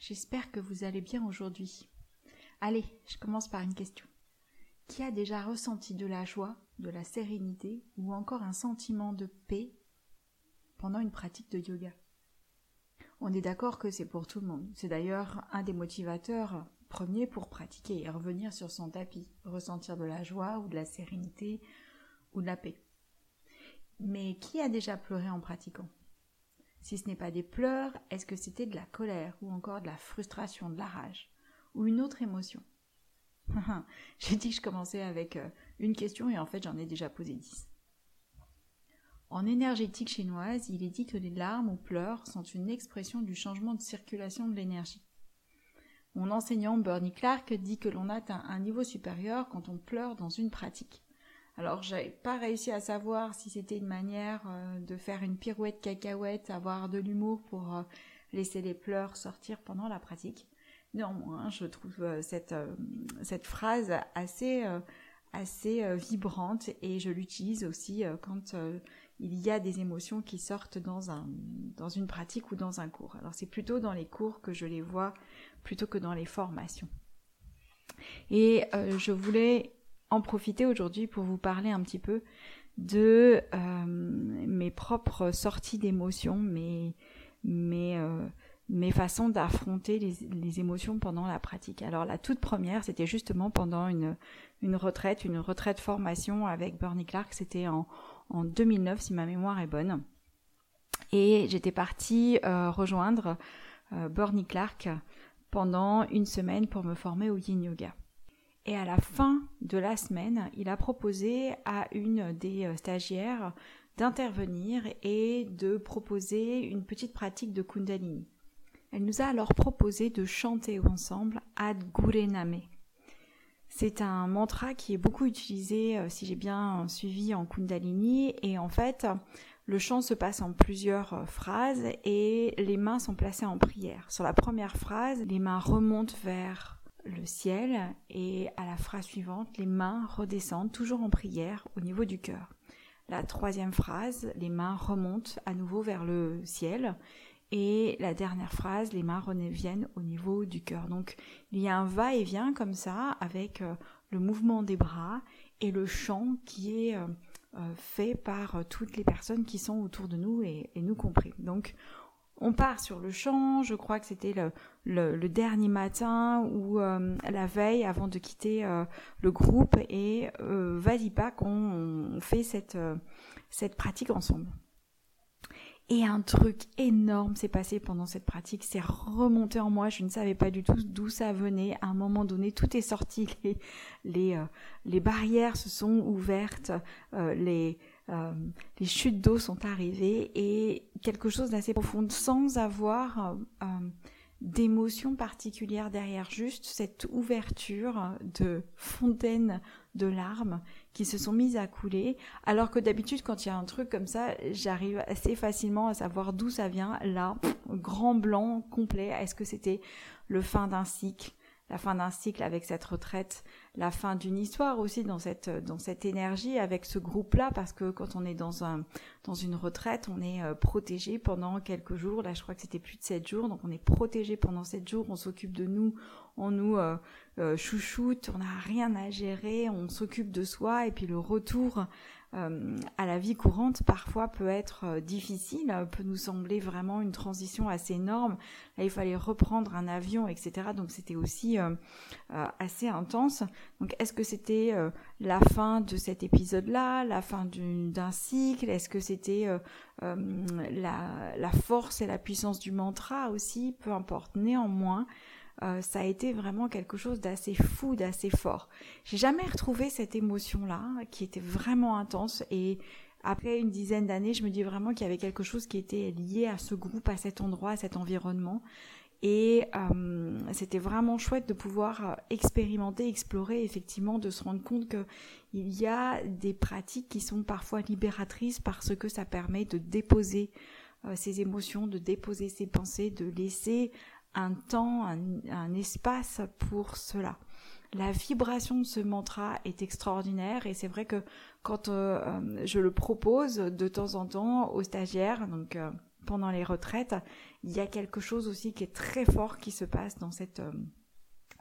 j'espère que vous allez bien aujourd'hui. Allez, je commence par une question. Qui a déjà ressenti de la joie, de la sérénité ou encore un sentiment de paix pendant une pratique de yoga? On est d'accord que c'est pour tout le monde. C'est d'ailleurs un des motivateurs premiers pour pratiquer et revenir sur son tapis, ressentir de la joie ou de la sérénité ou de la paix. Mais qui a déjà pleuré en pratiquant? Si ce n'est pas des pleurs, est-ce que c'était de la colère ou encore de la frustration, de la rage ou une autre émotion J'ai dit que je commençais avec euh, une question et en fait j'en ai déjà posé dix. En énergétique chinoise, il est dit que les larmes ou pleurs sont une expression du changement de circulation de l'énergie. Mon enseignant Bernie Clark dit que l'on atteint un niveau supérieur quand on pleure dans une pratique. Alors j'avais pas réussi à savoir si c'était une manière euh, de faire une pirouette cacahuète, avoir de l'humour pour euh, laisser les pleurs sortir pendant la pratique. Néanmoins, je trouve euh, cette, phrase assez, assez vibrante et je l'utilise aussi quand il y a des émotions qui sortent dans, dans une pratique ou dans un cours. Alors c'est plutôt dans les cours que je les vois plutôt que dans les formations. Et je voulais en profiter aujourd'hui pour vous parler un petit peu de euh, mes propres sorties d'émotions, mes, mes, euh, mes façons d'affronter les, les, émotions pendant la pratique. Alors la toute première, c'était justement pendant une, une retraite, une retraite formation avec Bernie Clark, c'était en, en 2009 si ma mémoire est bonne. Et j'étais partie euh, rejoindre Bernie Clark pendant une semaine pour me former au yin yoga. Et à la fin de la semaine, il a proposé à une des euh, stagiaires d'intervenir et de proposer une petite pratique de Kundalini. Elle nous a alors proposé de chanter ensemble Ad Gurename. C'est un mantra qui est beaucoup utilisé, euh, si j'ai bien suivi, en Kundalini. Et en fait, le chant se passe en plusieurs euh, phrases et les mains sont placées en prière. Sur la première phrase, les mains remontent vers le ciel et à la phrase suivante, les mains redescendent toujours en prière au niveau du cœur. La troisième phrase, les mains remontent à nouveau vers le ciel et la dernière phrase, les mains reviennent au niveau du cœur. Donc il y a un va-et-vient comme ça avec euh, le mouvement des bras et le chant qui est euh, euh, fait par toutes les personnes qui sont autour de nous et, et nous compris. Donc on part sur le champ, je crois que c'était le, dernier matin ou euh, la veille avant de quitter euh, le groupe et euh, vas-y pas qu'on fait cette, cette pratique ensemble. Et un truc énorme s'est passé pendant cette pratique, c'est remonté en moi, je ne savais pas du tout d'où ça venait. À un moment donné, tout est sorti, les, les, les barrières se sont ouvertes, les, euh, les chutes d'eau sont arrivées et quelque chose d'assez profond sans avoir euh, euh, d'émotion particulière derrière, juste cette ouverture de fontaines de larmes qui se sont mises à couler, alors que d'habitude quand il y a un truc comme ça, j'arrive assez facilement à savoir d'où ça vient. Là, grand blanc complet, est-ce que c'était le fin d'un cycle? La fin d'un cycle avec cette retraite, la fin d'une histoire aussi dans cette dans cette énergie avec ce groupe-là parce que quand on est dans un dans une retraite, on est euh, protégé pendant quelques jours. Là, je crois que c'était plus de sept jours, donc on est protégé pendant sept jours. On s'occupe de nous, on nous euh, euh, chouchoute, on n'a rien à gérer, on s'occupe de soi et puis le retour euh, à la vie courante parfois peut être euh, difficile, peut nous sembler vraiment une transition assez énorme. Il fallait reprendre un avion, etc. Donc c'était aussi euh, assez intense. Donc est-ce que c'était la fin de cet épisode-là, la fin d'un cycle? Est-ce que c'était la force et la puissance du mantra aussi? Peu importe. Néanmoins, euh, ça a été vraiment quelque chose d'assez fou, d'assez fort. J'ai jamais retrouvé cette émotion-là, qui était vraiment intense et après une dizaine d'années, je me dis vraiment qu'il y avait quelque chose qui était lié à ce groupe, à cet endroit, à cet environnement. Et euh, c'était vraiment chouette de pouvoir expérimenter, explorer, effectivement, de se rendre compte que il y a des pratiques qui sont parfois libératrices parce que ça permet de déposer euh, ses émotions, de déposer ses pensées, de laisser un temps, un, espace pour cela. La vibration de ce mantra est extraordinaire et c'est vrai que quand euh, euh, je le propose de temps en temps aux stagiaires, donc pendant les retraites, il y a quelque chose aussi qui est très fort qui se passe dans cette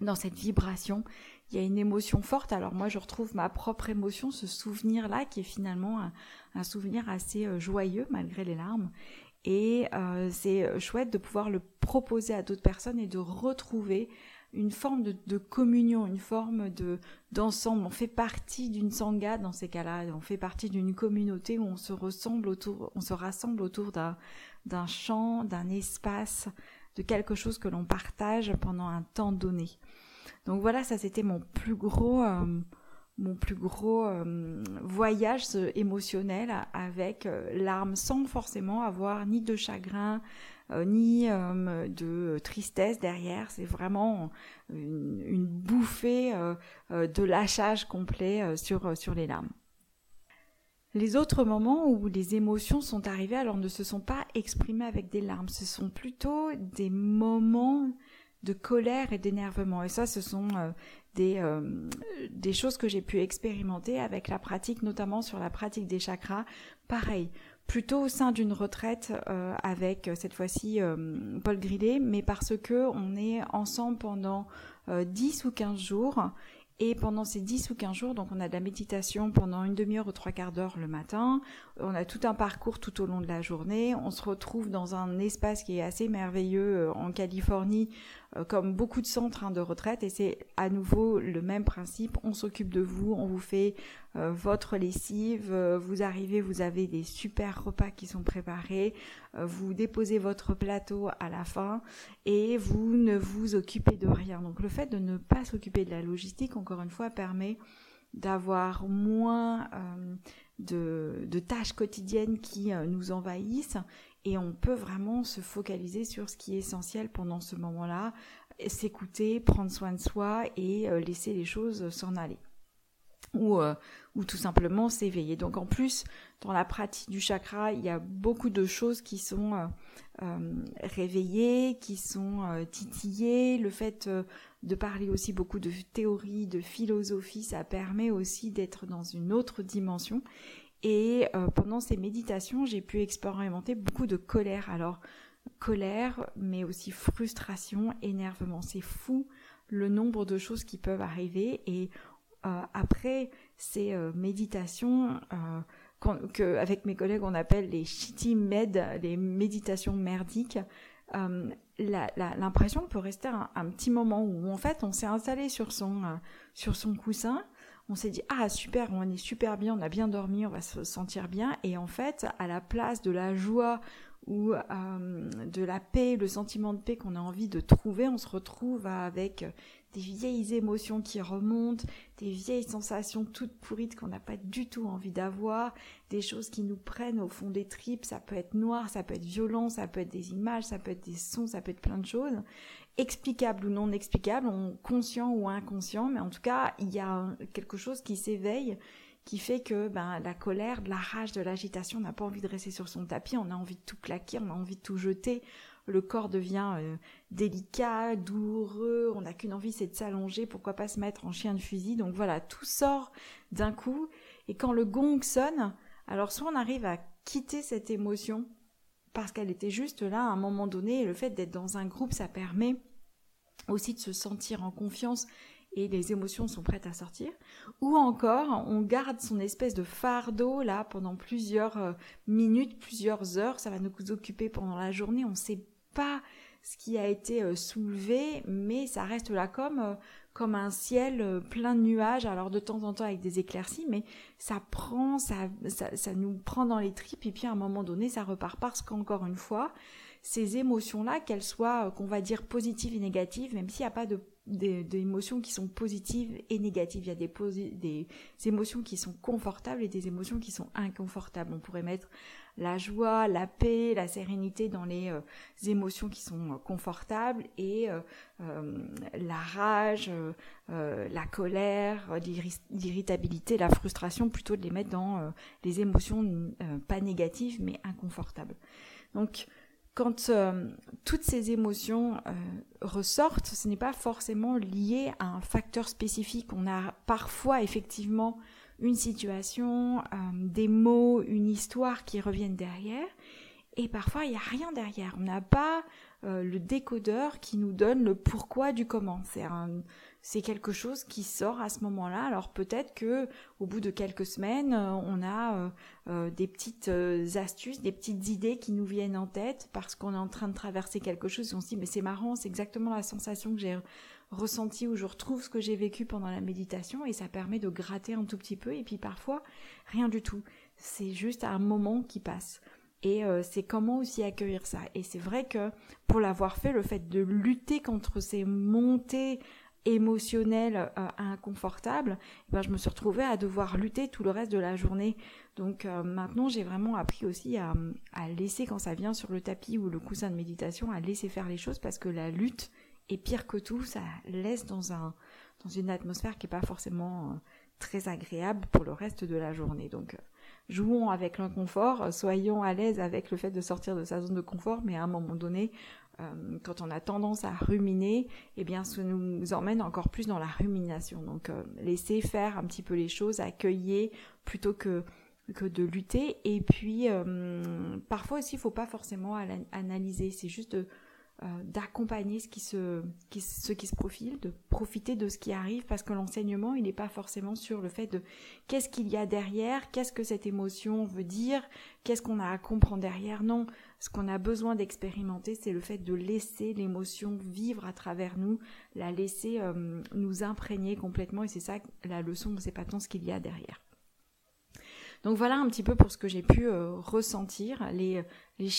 dans cette vibration. Il y a une émotion forte. Alors moi, je retrouve ma propre émotion, ce souvenir-là, qui est finalement un souvenir assez joyeux malgré les larmes. Et euh, c'est euh, chouette de pouvoir le proposer à d'autres personnes et de retrouver une forme de, communion, une forme de d'ensemble. On fait partie d'une sangha dans ces cas-là. On fait partie d'une communauté où on se ressemble autour, on se rassemble autour d'un d'un champ, d'un espace, de quelque chose que l'on partage pendant un temps donné. Donc voilà, ça c'était mon plus gros euh, mon plus gros euh, voyage émotionnel avec euh, l'arme sans forcément avoir ni de chagrin euh, ni de tristesse derrière. C'est vraiment une, une bouffée de lâchage complet sur, sur les larmes. Les autres moments où les émotions sont arrivées alors ne se sont pas exprimées avec des larmes, ce sont plutôt des moments de colère et d'énervement. Et ça, ce sont des, euh, des choses que j'ai pu expérimenter avec la pratique, notamment sur la pratique des chakras. Pareil, plutôt au sein d'une retraite euh, avec euh, cette fois-ci Paul Grillet, mais parce que on est ensemble pendant 10 ou 15 jours et pendant ces 10 ou 15 jours, donc on a de la méditation pendant une demi-heure ou trois quarts d'heure le matin, on a tout un parcours tout au long de la journée, on se retrouve dans un espace qui est assez merveilleux en Californie euh, comme beaucoup de centres hein, de retraite et c'est à nouveau le même principe. On s'occupe de vous, on vous fait euh, votre lessive, euh, vous arrivez, vous avez des super repas qui sont préparés, vous déposez votre plateau à la fin et vous ne vous occupez de rien. Donc le fait de ne pas s'occuper de la logistique, encore une fois, permet d'avoir moins de, tâches quotidiennes qui nous envahissent et on peut vraiment se focaliser sur ce qui est essentiel pendant ce moment-là, s'écouter, prendre soin de soi et euh, laisser les choses s'en aller. Ou, euh, ou tout simplement s'éveiller. Donc en plus, dans la pratique du chakra, il y a beaucoup de choses qui sont euh, réveillées, qui sont titillées. Le fait de parler aussi beaucoup de théorie, de philosophie, ça permet aussi d'être dans une autre dimension. Et euh, pendant ces méditations, j'ai pu expérimenter beaucoup de colère. Alors, colère, mais aussi frustration, énervement. C'est fou le nombre de choses qui peuvent arriver. Et euh, après ces euh, méditations, que avec mes collègues on appelle les shitty med, les méditations merdiques, l'impression peut rester un, un, petit moment où en fait on s'est installé sur son sur son coussin on s'est dit ah super, on est super bien, on a bien dormi, on va se sentir bien. Et en fait, à la place de la joie ou euh, de la paix, le sentiment de paix qu'on a envie de trouver, on se retrouve avec des vieilles émotions qui remontent, des vieilles sensations toutes pourrites qu'on n'a pas du tout envie d'avoir, des choses qui nous prennent au fond des tripes, ça peut être noir, ça peut être violent, ça peut être des images, ça peut être des sons, ça peut être plein de choses explicable ou non explicable, conscient ou inconscient, mais en tout cas, il y a quelque chose qui s'éveille qui fait que ben, la colère, de la rage, de l'agitation, on n'a pas envie de rester sur son tapis, on a envie de tout claquer, on a envie de tout jeter, le corps devient euh, délicat, douloureux, on n'a qu'une envie, c'est de s'allonger, pourquoi pas se mettre en chien de fusil. Donc voilà, tout sort d'un coup, et quand le gong sonne, alors soit on arrive à quitter cette émotion, parce qu'elle était juste là à un moment donné. Et le fait d'être dans un groupe, ça permet aussi de se sentir en confiance et les émotions sont prêtes à sortir. Ou encore, on garde son espèce de fardeau là pendant plusieurs euh, minutes, plusieurs heures. Ça va nous occuper pendant la journée. On ne sait pas ce qui a été euh, soulevé, mais ça reste là comme euh, comme un ciel euh, plein de nuages, alors de temps en temps avec des éclaircies, mais ça prend, ça, nous prend dans les tripes, et puis à un moment donné, ça repart parce qu'encore une fois, ces émotions-là, qu'elles soient, euh, qu'on va dire positives et négatives, même s'il n'y a pas de d'émotions qui sont positives et négatives. Il y a des émotions qui sont confortables et des émotions qui sont inconfortables. On pourrait mettre la joie, la paix, la sérénité dans les euh, émotions qui sont confortables et la rage, la colère, l'irritabilité, la frustration, plutôt de les mettre dans les émotions pas négatives mais inconfortables. Donc quand euh, toutes ces émotions euh, ressortent, ce n'est pas forcément lié à un facteur spécifique. On a parfois effectivement une situation, euh, des mots, une histoire qui reviennent derrière, et parfois il n'y a rien derrière. On n'a pas le décodeur qui nous donne le pourquoi du comment. C'est quelque chose qui sort à ce moment-là. Alors peut-être que au bout de quelques semaines, euh, on a euh, euh, des petites astuces, des petites idées qui nous viennent en tête parce qu'on est en train de traverser quelque chose et on se dit mais c'est marrant, c'est exactement la sensation que j'ai ressentie où je retrouve ce que j'ai vécu pendant la méditation et ça permet de gratter un tout petit peu et puis parfois rien du tout. C'est juste un moment qui passe. Et c'est comment aussi accueillir ça. Et c'est vrai que pour l'avoir fait, le fait de lutter contre ces montées émotionnel euh, inconfortable, eh ben, je me suis retrouvée à devoir lutter tout le reste de la journée. Donc euh, maintenant, j'ai vraiment appris aussi à, laisser, quand ça vient sur le tapis ou le coussin de méditation, à laisser faire les choses parce que la lutte est pire que tout. Ça laisse dans, un, dans une atmosphère qui n'est pas forcément euh, très agréable pour le reste de la journée. Donc jouons avec l'inconfort, soyons à l'aise avec le fait de sortir de sa zone de confort, mais à un moment donné, euh, quand on a tendance à ruminer, eh bien, ça nous emmène encore plus dans la rumination. Donc, euh, laisser faire un petit peu les choses, accueillir plutôt que de lutter. Et puis, euh, parfois aussi, il faut pas forcément analyser. C'est juste euh, d'accompagner ce qui se ce qui se profile, de profiter de ce qui arrive parce que l'enseignement il n'est pas forcément sur le fait de qu'est-ce qu'il y a derrière, qu'est-ce que cette émotion veut dire, qu'est-ce qu'on a à comprendre derrière. Non, ce qu'on a besoin d'expérimenter, c'est le fait de laisser l'émotion vivre à travers nous, la laisser euh, nous imprégner complètement et c'est ça la leçon, c'est pas tant ce qu'il y a derrière. Donc voilà un petit peu pour ce que j'ai pu euh, ressentir. Les, les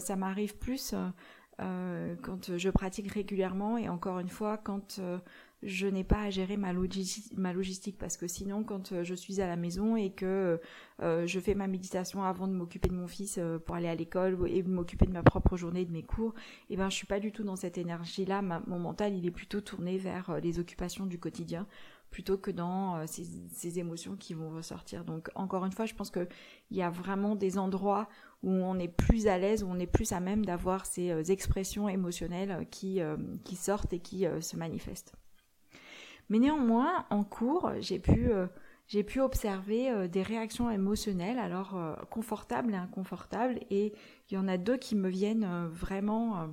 ça m'arrive plus euh, quand je pratique régulièrement et encore une fois quand euh, je n'ai pas à gérer ma, ma, logistique parce que sinon quand euh, je suis à la maison et que je fais ma méditation avant de m'occuper de mon fils pour aller à l'école et m'occuper de ma propre journée de mes cours et eh ben je suis pas du tout dans cette énergie là mon mental il est plutôt tourné vers les occupations du quotidien plutôt que dans ces, émotions qui vont ressortir donc encore une fois je pense que il y a vraiment des endroits où on est plus à l'aise, où on est plus à même d'avoir ces euh, expressions émotionnelles euh, euh, qui sortent et qui se manifestent. Mais néanmoins, en cours, j'ai pu, j'ai pu observer des réactions émotionnelles, alors confortables et inconfortables, et il y en a deux qui me viennent vraiment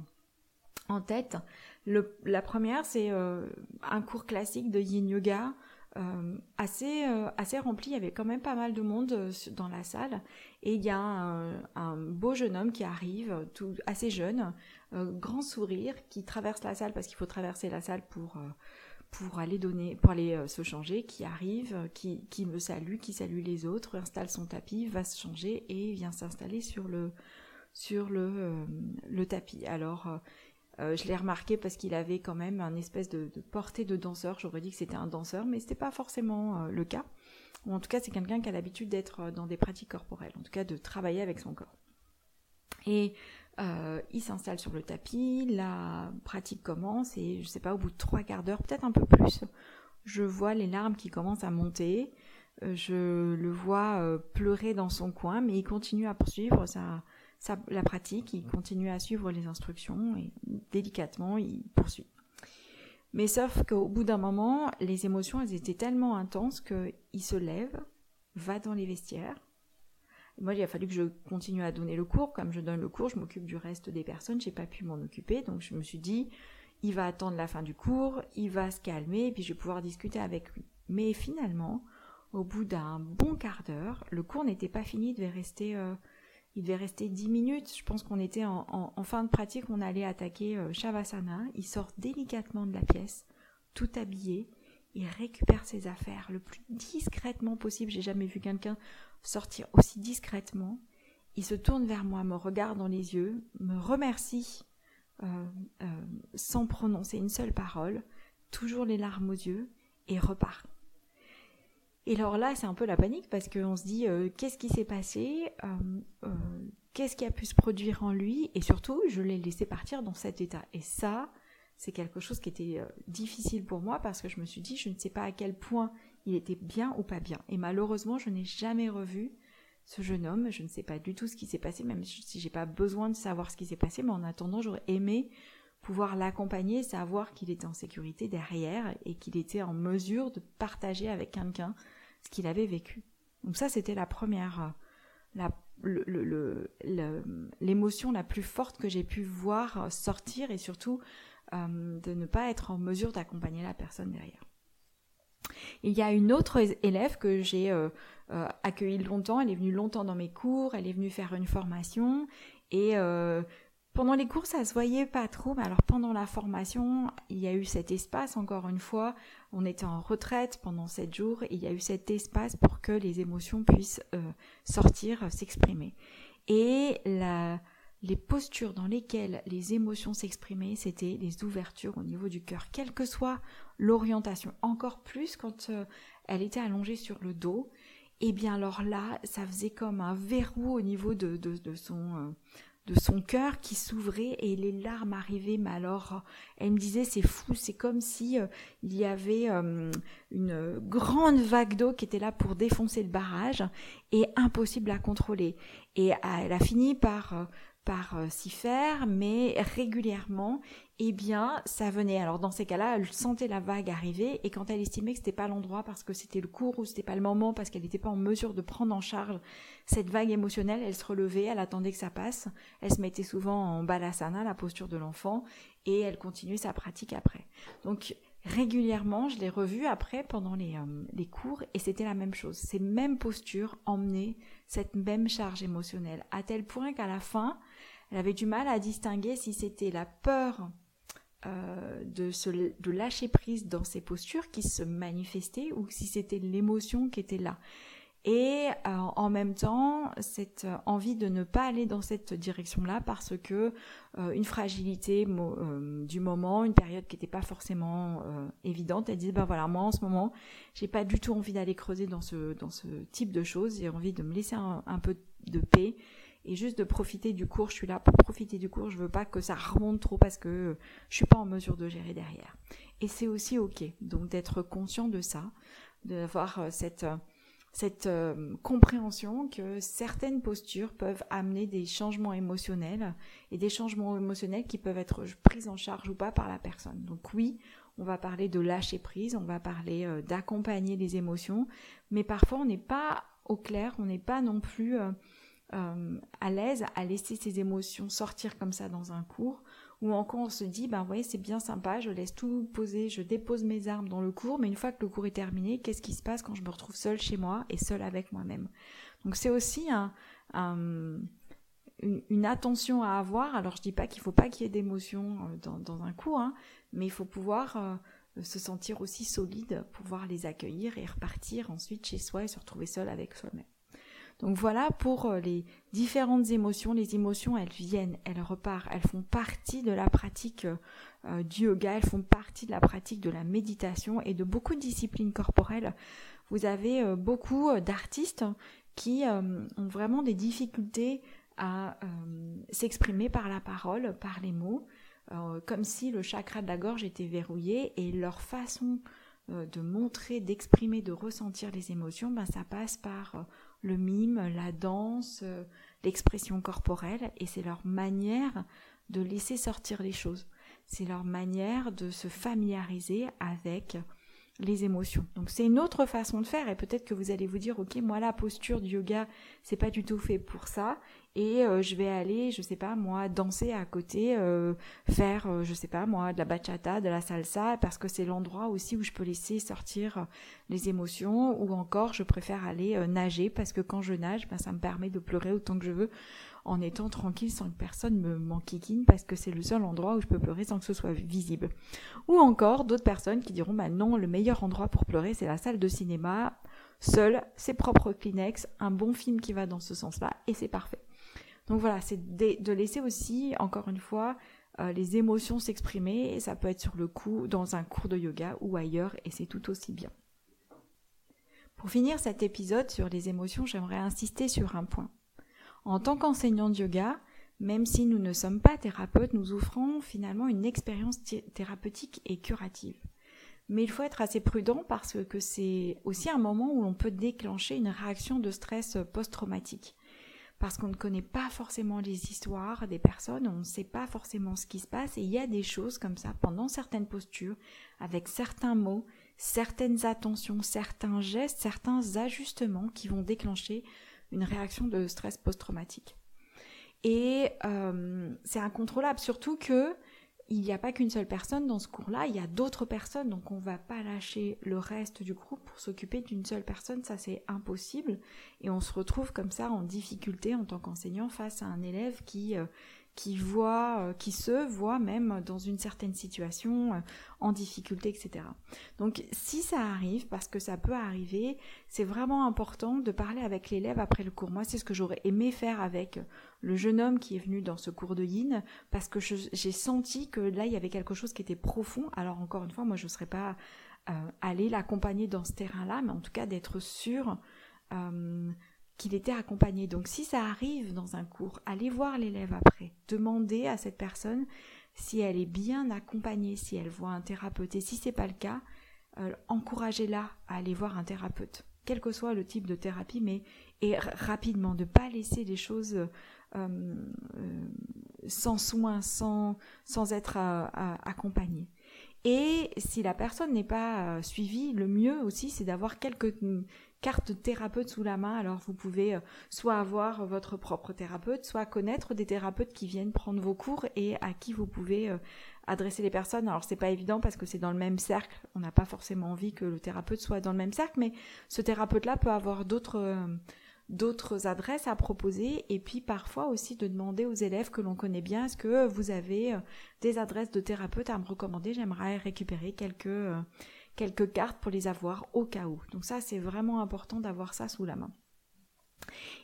en tête. La première, c'est un cours classique de yin yoga euh, assez, euh, assez rempli. Il y avait quand même pas mal de monde euh, dans la salle. Et il y a un, beau jeune homme qui arrive, tout, assez jeune, grand sourire, qui traverse la salle parce qu'il faut traverser la salle pour, pour aller donner, pour aller se changer, qui arrive, qui, qui me salue, qui salue les autres, installe son tapis, va se changer et vient s'installer sur le, sur le, le tapis. Alors, euh, je l'ai remarqué parce qu'il avait quand même un espèce de, portée de danseur. J'aurais dit que c'était un danseur, mais c'était pas forcément euh, le cas. Ou en tout cas, c'est quelqu'un qui a l'habitude d'être euh, dans des pratiques corporelles, en tout cas de travailler avec son corps. Et il s'installe sur le tapis, la pratique commence et je sais pas, au bout de trois quarts d'heure, peut-être un peu plus, je vois les larmes qui commencent à monter. je le vois pleurer dans son coin, mais il continue à poursuivre la pratique, il continue à suivre les instructions et délicatement, il poursuit. Mais sauf qu'au bout d'un moment, les émotions, étaient tellement intenses qu'il se lève, va dans les vestiaires. Moi, il a fallu que je continue à donner le cours. Comme je donne le cours, je m'occupe du reste des personnes. J'ai pas pu m'en occuper, donc je me suis dit, il va attendre la fin du cours, il va se calmer, et puis je vais pouvoir discuter avec lui. Mais finalement, au bout d'un bon quart d'heure, le cours n'était pas fini, il devait rester euh, il devait rester 10 minutes. Je pense qu'on était en, fin de pratique, on allait attaquer euh, Shavasana. Il sort délicatement de la pièce, tout habillé. Il récupère ses affaires le plus discrètement possible. J'ai jamais vu quelqu'un sortir aussi discrètement. Il se tourne vers moi, me regarde dans les yeux, me remercie euh, euh, sans prononcer une seule parole, toujours les larmes aux yeux, et repart. Et alors là, c'est un peu la panique parce qu'on se dit euh, qu'est-ce qui s'est passé, qu'est-ce qui a pu se produire en lui, et surtout, je l'ai laissé partir dans cet état. Et ça, c'est quelque chose qui était difficile pour moi parce que je me suis dit, je ne sais pas à quel point il était bien ou pas bien. Et malheureusement, je n'ai jamais revu ce jeune homme. Je ne sais pas du tout ce qui s'est passé, même si j'ai pas besoin de savoir ce qui s'est passé, mais en attendant, j'aurais aimé pouvoir l'accompagner, savoir qu'il était en sécurité derrière et qu'il était en mesure de partager avec quelqu'un ce qu'il avait vécu. Donc ça, c'était la première, euh, l'émotion la, plus forte que j'ai pu voir sortir et surtout euh, de ne pas être en mesure d'accompagner la personne derrière. Il y a une autre élève que j'ai euh, accueillie longtemps, elle est venue longtemps dans mes cours, elle est venue faire une formation. Et pendant les cours, ça se voyait pas trop, mais alors pendant la formation, il y a eu cet espace, encore une fois, on était en retraite pendant sept jours, il y a eu cet espace pour que les émotions puissent euh, sortir, s'exprimer. Et la, les postures dans lesquelles les émotions s'exprimaient, c'était les ouvertures au niveau du cœur, quelle que soit l'orientation, encore plus quand euh, elle était allongée sur le dos, et eh bien alors là, ça faisait comme un verrou au niveau. Euh, de son cœur qui s'ouvrait et les larmes arrivaient. Mais alors, elle me disait, c'est fou, c'est comme si euh, il y avait une grande vague d'eau qui était là pour défoncer le barrage et impossible à contrôler. Et elle a fini par euh, par euh, s'y faire, mais régulièrement, eh bien, ça venait. Alors dans ces cas-là, elle sentait la vague arriver, et quand elle estimait que c'était pas l'endroit parce que c'était le cours ou c'était pas le moment, parce qu'elle n'était pas en mesure de prendre en charge cette vague émotionnelle, elle se relevait, elle attendait que ça passe, elle se mettait souvent en balasana, la posture de l'enfant, et elle continuait sa pratique après. Donc régulièrement, je l'ai revue après pendant les, euh, les cours, et c'était la même chose. Ces mêmes postures emmenaient cette même charge émotionnelle, à tel point qu'à la fin, elle avait du mal à distinguer si c'était la peur euh, de, se, de lâcher prise dans ses postures qui se manifestait ou si c'était l'émotion qui était là. Et euh, en même temps, cette envie de ne pas aller dans cette direction-là parce que euh, une fragilité du moment, une période qui n'était pas forcément évidente, elle dit ben voilà moi en ce moment j'ai pas du tout envie d'aller creuser dans ce dans ce type de choses, j'ai envie de me laisser un peu de paix et juste de profiter du cours. Je suis là pour profiter du cours. Je veux pas que ça remonte trop parce que je suis pas en mesure de gérer derrière. Et c'est aussi ok. Donc d'être conscient de ça, d'avoir euh, cette euh, cette euh, compréhension que certaines postures peuvent amener des changements émotionnels et des changements émotionnels qui peuvent être pris en charge ou pas par la personne. Donc oui, on va parler de lâcher prise, on va parler d'accompagner les émotions, mais parfois on n'est pas au clair, on n'est pas non plus euh, à l'aise à laisser ses émotions sortir comme ça dans un cours, ou encore on se dit, ben ouais, c'est bien sympa, je laisse tout poser, je dépose mes armes dans le cours, mais une fois que le cours est terminé, qu'est-ce qui se passe quand je me retrouve seule chez moi et seule avec moi-même? Donc c'est aussi une, attention à avoir. Alors je dis pas qu'il faut pas qu'il y ait d'émotions euh, dans, un cours, hein, mais il faut pouvoir euh, se sentir aussi solide, pouvoir les accueillir et repartir ensuite chez soi et se retrouver seul avec soi-même. Donc voilà pour euh, les différentes émotions. Les émotions, elles viennent, elles repartent, elles font partie de la pratique euh, euh, du yoga, elles font partie de la pratique de la méditation et de beaucoup de disciplines corporelles. Vous avez beaucoup d'artistes qui ont vraiment des difficultés à s'exprimer par la parole, par les mots, comme si le chakra de la gorge était verrouillé et leur façon de montrer, d'exprimer, de ressentir les émotions, ben, ça passe par le mime, la danse, euh, l'expression corporelle, et c'est leur manière de laisser sortir les choses. C'est leur manière de se familiariser avec les émotions. Donc c'est une autre façon de faire et peut-être que vous allez vous dire ok moi la posture du yoga c'est pas du tout fait pour ça. Et euh, je vais aller je sais pas moi danser à côté euh, faire euh, je sais pas moi de la bachata de la salsa parce que c'est l'endroit aussi où je peux laisser sortir les émotions. Ou encore je préfère aller nager parce que quand je nage ben, ça me permet de pleurer autant que je veux en étant tranquille sans que personne me m'enquiquine parce que c'est le seul endroit où je peux pleurer sans que ce soit visible. Ou encore d'autres personnes qui diront bah non, le meilleur endroit pour pleurer c'est la salle de cinéma, seul, ses propres Kleenex, un bon film qui va dans ce sens-là et c'est parfait. Donc voilà, c'est de laisser aussi, encore une fois, euh, les émotions s'exprimer et ça peut être sur le coup dans un cours de yoga ou ailleurs et c'est tout aussi bien. Pour finir cet épisode sur les émotions, j'aimerais insister sur un point. En tant qu'enseignant de yoga, même si nous ne sommes pas thérapeutes, nous offrons finalement une expérience thérapeutique et curative. Mais il faut être assez prudent parce que c'est aussi un moment où on peut déclencher une réaction de stress post-traumatique. Parce qu'on ne connaît pas forcément les histoires des personnes, on ne sait pas forcément ce qui se passe et il y a des choses comme ça pendant certaines postures, avec certains mots, certaines attentions, certains gestes, certains ajustements qui vont déclencher une réaction de stress post-traumatique. Et euh, c'est incontrôlable, surtout que il n'y a pas qu'une seule personne dans ce cours-là, il y a d'autres personnes, donc on ne va pas lâcher le reste du groupe pour s'occuper d'une seule personne, ça c'est impossible, et on se retrouve comme ça en difficulté en tant qu'enseignant face à un élève qui euh, qui voit, euh, qui se voit même dans une certaine situation euh, en difficulté, etc. Donc si ça arrive, parce que ça peut arriver, c'est vraiment important de parler avec l'élève après le cours. Moi, c'est ce que j'aurais aimé faire avec le jeune homme qui est venu dans ce cours de yin, parce que j'ai senti que là, il y avait quelque chose qui était profond. Alors encore une fois, moi, je ne serais pas euh, allée l'accompagner dans ce terrain-là, mais en tout cas d'être sûre était accompagné. Donc si ça arrive dans un cours, allez voir l'élève après. Demandez à cette personne si elle est bien accompagnée, si elle voit un thérapeute. Et si c'est pas le cas, euh, encouragez-la à aller voir un thérapeute, quel que soit le type de thérapie, mais et rapidement, de pas laisser les choses euh, euh, sans soin, sans, sans être accompagnée. Et si la personne n'est pas suivie, le mieux aussi, c'est d'avoir quelques carte thérapeute sous la main. Alors vous pouvez euh, soit avoir votre propre thérapeute, soit connaître des thérapeutes qui viennent prendre vos cours et à qui vous pouvez euh, adresser les personnes. Alors c'est pas évident parce que c'est dans le même cercle. On n'a pas forcément envie que le thérapeute soit dans le même cercle, mais ce thérapeute-là peut avoir d'autres euh, d'autres adresses à proposer et puis parfois aussi de demander aux élèves que l'on connaît bien est-ce que vous avez des adresses de thérapeutes à me recommander? J'aimerais récupérer quelques quelques cartes pour les avoir au cas où. Donc ça, c'est vraiment important d'avoir ça sous la main.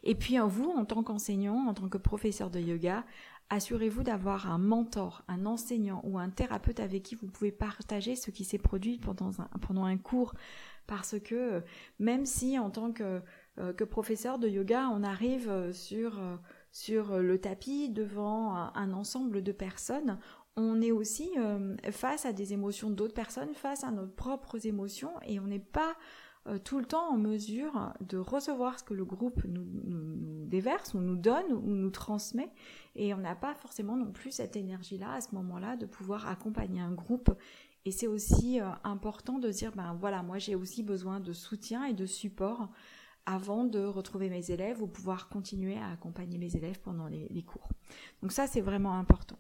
Et puis vous, en tant qu'enseignant, en tant que professeur de yoga, assurez-vous d'avoir un mentor, un enseignant ou un thérapeute avec qui vous pouvez partager ce qui s'est produit pendant un, cours. Parce que même si en tant que, euh, que professeur de yoga, on arrive euh, euh, sur le tapis devant un ensemble de personnes, on est aussi euh, face à des émotions d'autres personnes, face à nos propres émotions, et on n'est pas euh, tout le temps en mesure de recevoir ce que le groupe nous, déverse ou nous donne ou nous transmet, et on n'a pas forcément non plus cette énergie-là à ce moment-là de pouvoir accompagner un groupe. Et c'est aussi euh, important de dire, ben voilà, moi j'ai aussi besoin de soutien et de support avant de retrouver mes élèves ou pouvoir continuer à accompagner mes élèves pendant les cours. Donc ça, c'est vraiment important.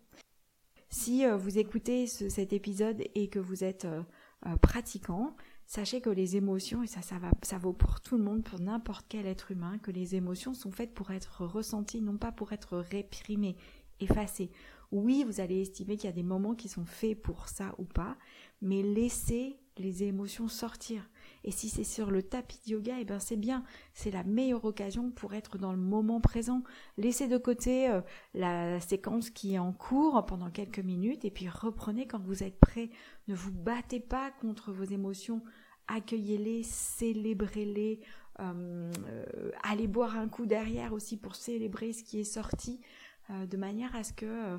Si euh, vous écoutez cet épisode et que vous êtes euh, euh, pratiquant, sachez que les émotions, et ça, ça, va, ça vaut pour tout le monde, pour n'importe quel être humain, que les émotions sont faites pour être ressenties, non pas pour être réprimées, effacées. Oui, vous allez estimer qu'il y a des moments qui sont faits pour ça ou pas, mais laissez les émotions sortir. Et si c'est sur le tapis de yoga, eh ben c'est bien. C'est la meilleure occasion pour être dans le moment présent. Laissez de côté euh, la séquence qui est en cours pendant quelques minutes et puis reprenez quand vous êtes prêt. Ne vous battez pas contre vos émotions. Accueillez-les, célébrez-les. Euh, euh, allez boire un coup derrière aussi pour célébrer ce qui est sorti, de manière à ce que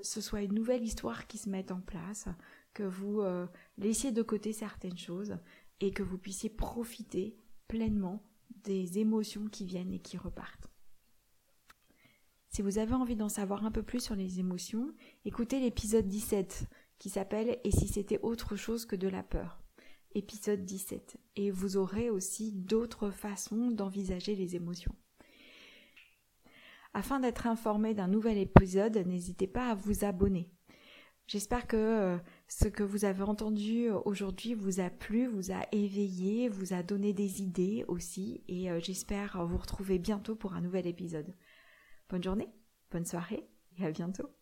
ce soit une nouvelle histoire qui se mette en place, que vous euh, laissiez de côté certaines choses et que vous puissiez profiter pleinement des émotions qui viennent et qui repartent. Si vous avez envie d'en savoir un peu plus sur les émotions, écoutez l'épisode 17 qui s'appelle Et si c'était autre chose que de la peur? Épisode 17. Et vous aurez aussi d'autres façons d'envisager les émotions. Afin d'être informé d'un nouvel épisode, n'hésitez pas à vous abonner. J'espère que euh, ce que vous avez entendu aujourd'hui vous a plu, vous a éveillé, vous a donné des idées aussi et euh, j'espère vous retrouver bientôt pour un nouvel épisode. Bonne journée, bonne soirée et à bientôt.